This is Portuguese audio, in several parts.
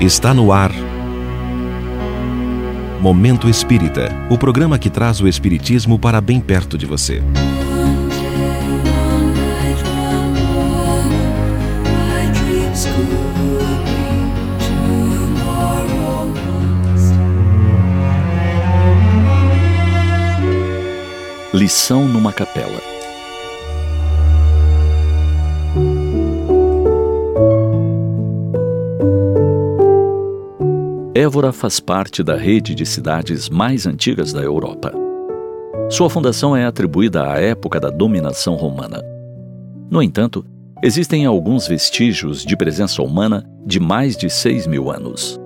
Está no ar. Momento Espírita o programa que traz o Espiritismo para bem perto de você. Lição numa capela. Évora faz parte da rede de cidades mais antigas da Europa. Sua fundação é atribuída à época da dominação romana. No entanto, existem alguns vestígios de presença humana de mais de 6 mil anos.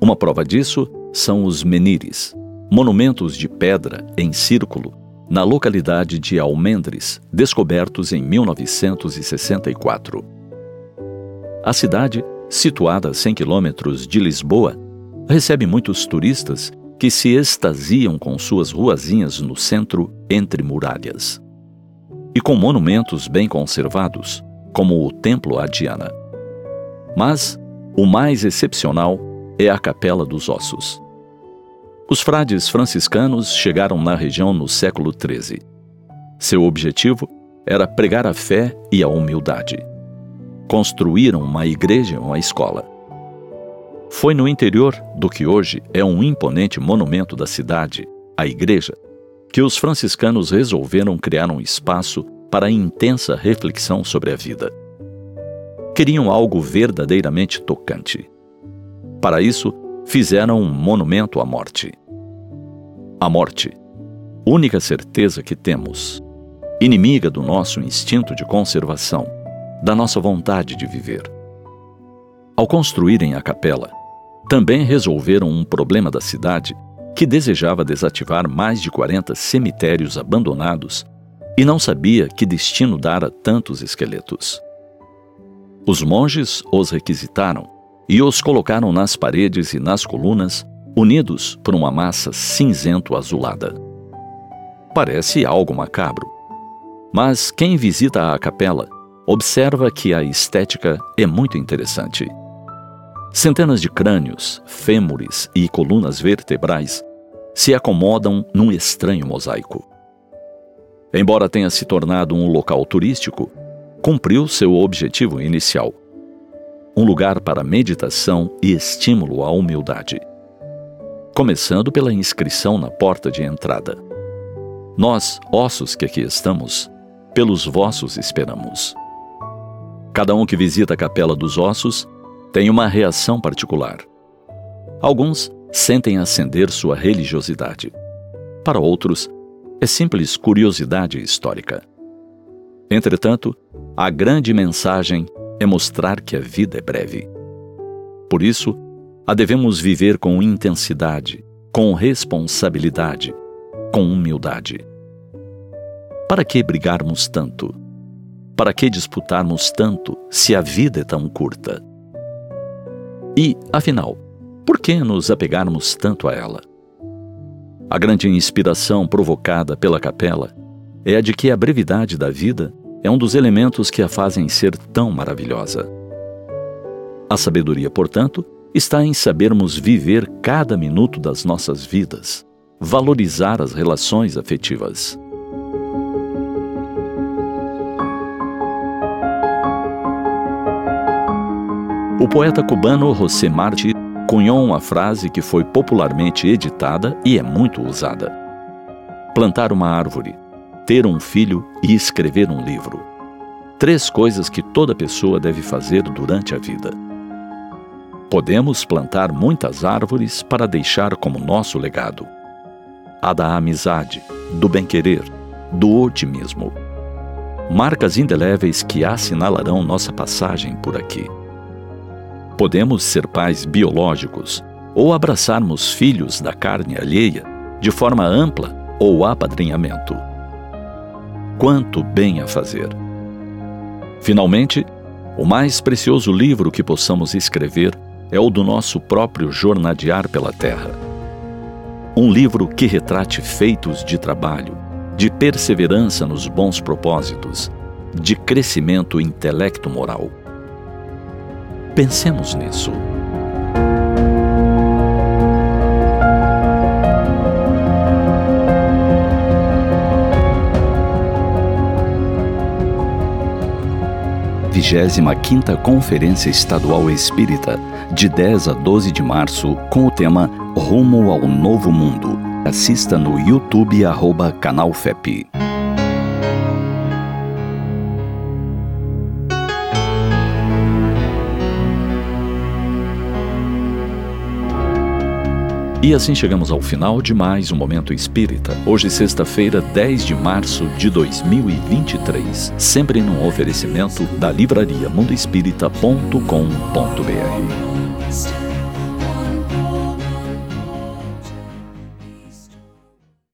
Uma prova disso são os menires, monumentos de pedra em círculo na localidade de Almendres, descobertos em 1964. A cidade, situada a 100 quilômetros de Lisboa, recebe muitos turistas que se extasiam com suas ruazinhas no centro entre muralhas. E com monumentos bem conservados, como o Templo a Diana. Mas o mais excepcional é a Capela dos Ossos. Os frades franciscanos chegaram na região no século XIII. Seu objetivo era pregar a fé e a humildade. Construíram uma igreja e uma escola. Foi no interior do que hoje é um imponente monumento da cidade, a igreja, que os franciscanos resolveram criar um espaço para intensa reflexão sobre a vida. Queriam algo verdadeiramente tocante. Para isso, fizeram um monumento à morte. A morte, única certeza que temos, inimiga do nosso instinto de conservação, da nossa vontade de viver. Ao construírem a capela, também resolveram um problema da cidade que desejava desativar mais de 40 cemitérios abandonados e não sabia que destino dar a tantos esqueletos. Os monges os requisitaram e os colocaram nas paredes e nas colunas, unidos por uma massa cinzento-azulada. Parece algo macabro, mas quem visita a capela observa que a estética é muito interessante. Centenas de crânios, fêmures e colunas vertebrais se acomodam num estranho mosaico. Embora tenha se tornado um local turístico, cumpriu seu objetivo inicial um lugar para meditação e estímulo à humildade. Começando pela inscrição na porta de entrada. Nós, ossos que aqui estamos, pelos vossos esperamos. Cada um que visita a Capela dos Ossos tem uma reação particular. Alguns sentem acender sua religiosidade. Para outros, é simples curiosidade histórica. Entretanto, a grande mensagem é mostrar que a vida é breve. Por isso, a devemos viver com intensidade, com responsabilidade, com humildade. Para que brigarmos tanto? Para que disputarmos tanto se a vida é tão curta? E, afinal, por que nos apegarmos tanto a ela? A grande inspiração provocada pela capela é a de que a brevidade da vida é um dos elementos que a fazem ser tão maravilhosa. A sabedoria, portanto, está em sabermos viver cada minuto das nossas vidas, valorizar as relações afetivas. O poeta cubano José Martí cunhou uma frase que foi popularmente editada e é muito usada: Plantar uma árvore ter um filho e escrever um livro. Três coisas que toda pessoa deve fazer durante a vida. Podemos plantar muitas árvores para deixar como nosso legado a da amizade, do bem-querer, do otimismo. Marcas indeléveis que assinalarão nossa passagem por aqui. Podemos ser pais biológicos ou abraçarmos filhos da carne alheia de forma ampla ou apadrinhamento quanto bem a fazer. Finalmente, o mais precioso livro que possamos escrever é o do nosso próprio jornadear pela terra. Um livro que retrate feitos de trabalho, de perseverança nos bons propósitos, de crescimento intelecto-moral. Pensemos nisso. Vigésima quinta Conferência Estadual Espírita, de 10 a 12 de março, com o tema Rumo ao Novo Mundo. Assista no YouTube arroba Canal FEP. E assim chegamos ao final de mais um Momento Espírita. Hoje, sexta-feira, 10 de março de 2023. Sempre num oferecimento da livraria mundoespírita.com.br.